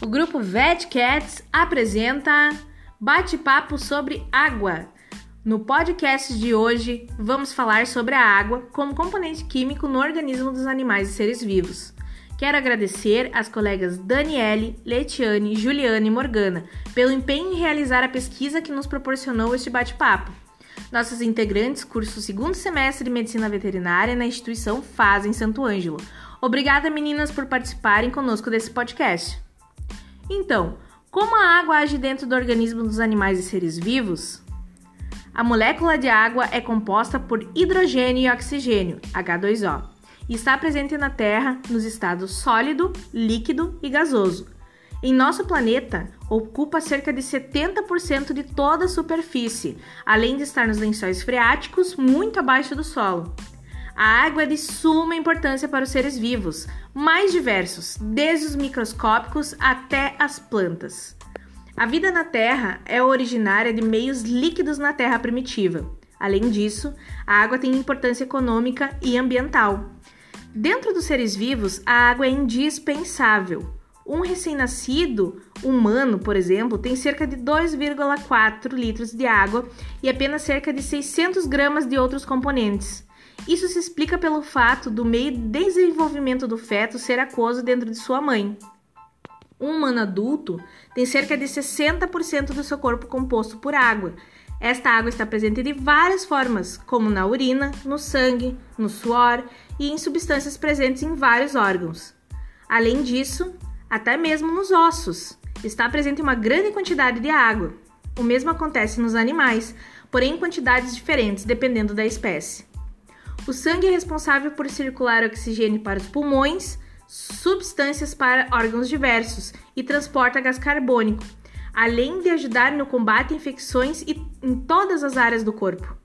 O grupo Vet Cats apresenta Bate-papo sobre água. No podcast de hoje, vamos falar sobre a água como componente químico no organismo dos animais e seres vivos. Quero agradecer às colegas Daniele, Letiane, Juliane e Morgana pelo empenho em realizar a pesquisa que nos proporcionou este bate-papo. Nossos integrantes cursam o segundo semestre de Medicina Veterinária na instituição FAS em Santo Ângelo. Obrigada, meninas, por participarem conosco desse podcast. Então, como a água age dentro do organismo dos animais e seres vivos? A molécula de água é composta por hidrogênio e oxigênio, H2O, e está presente na Terra nos estados sólido, líquido e gasoso. Em nosso planeta, ocupa cerca de 70% de toda a superfície, além de estar nos lençóis freáticos muito abaixo do solo. A água é de suma importância para os seres vivos, mais diversos, desde os microscópicos até as plantas. A vida na Terra é originária de meios líquidos na Terra primitiva. Além disso, a água tem importância econômica e ambiental. Dentro dos seres vivos, a água é indispensável. Um recém-nascido humano, por exemplo, tem cerca de 2,4 litros de água e apenas cerca de 600 gramas de outros componentes. Isso se explica pelo fato do meio de desenvolvimento do feto ser aquoso dentro de sua mãe. Um humano adulto tem cerca de 60% do seu corpo composto por água. Esta água está presente de várias formas, como na urina, no sangue, no suor e em substâncias presentes em vários órgãos. Além disso, até mesmo nos ossos, está presente uma grande quantidade de água. O mesmo acontece nos animais, porém em quantidades diferentes dependendo da espécie. O sangue é responsável por circular oxigênio para os pulmões, substâncias para órgãos diversos e transporta gás carbônico, além de ajudar no combate a infecções em todas as áreas do corpo.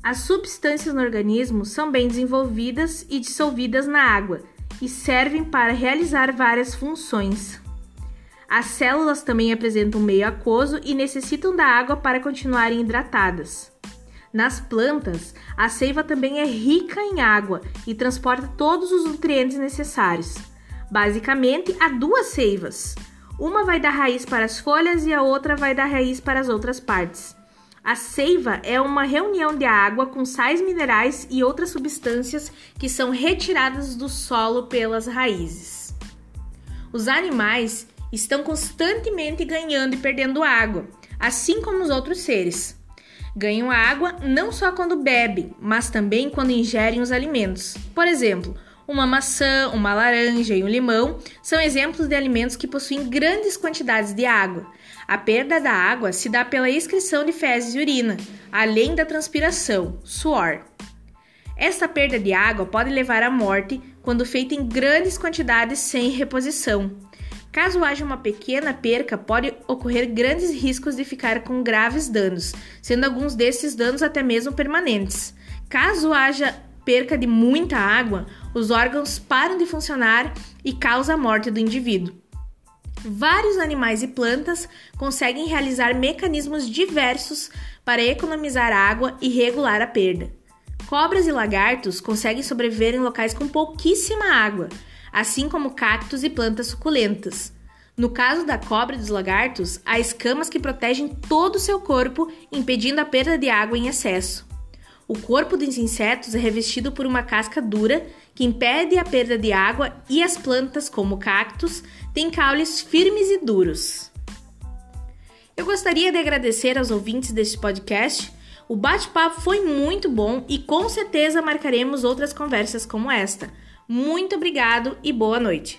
As substâncias no organismo são bem desenvolvidas e dissolvidas na água e servem para realizar várias funções. As células também apresentam meio aquoso e necessitam da água para continuarem hidratadas. Nas plantas, a seiva também é rica em água e transporta todos os nutrientes necessários. Basicamente, há duas seivas. Uma vai dar raiz para as folhas e a outra vai dar raiz para as outras partes. A seiva é uma reunião de água com sais minerais e outras substâncias que são retiradas do solo pelas raízes. Os animais estão constantemente ganhando e perdendo água, assim como os outros seres. Ganham água não só quando bebem, mas também quando ingerem os alimentos. Por exemplo, uma maçã, uma laranja e um limão são exemplos de alimentos que possuem grandes quantidades de água. A perda da água se dá pela excreção de fezes e urina, além da transpiração, suor. Esta perda de água pode levar à morte quando feita em grandes quantidades sem reposição. Caso haja uma pequena perca, pode ocorrer grandes riscos de ficar com graves danos, sendo alguns desses danos até mesmo permanentes. Caso haja perca de muita água, os órgãos param de funcionar e causa a morte do indivíduo. Vários animais e plantas conseguem realizar mecanismos diversos para economizar água e regular a perda. Cobras e lagartos conseguem sobreviver em locais com pouquíssima água, assim como cactos e plantas suculentas. No caso da cobra e dos lagartos, há escamas que protegem todo o seu corpo, impedindo a perda de água em excesso. O corpo dos insetos é revestido por uma casca dura que impede a perda de água e as plantas, como cactos, têm caules firmes e duros. Eu gostaria de agradecer aos ouvintes deste podcast. O bate-papo foi muito bom e com certeza marcaremos outras conversas como esta. Muito obrigado e boa noite.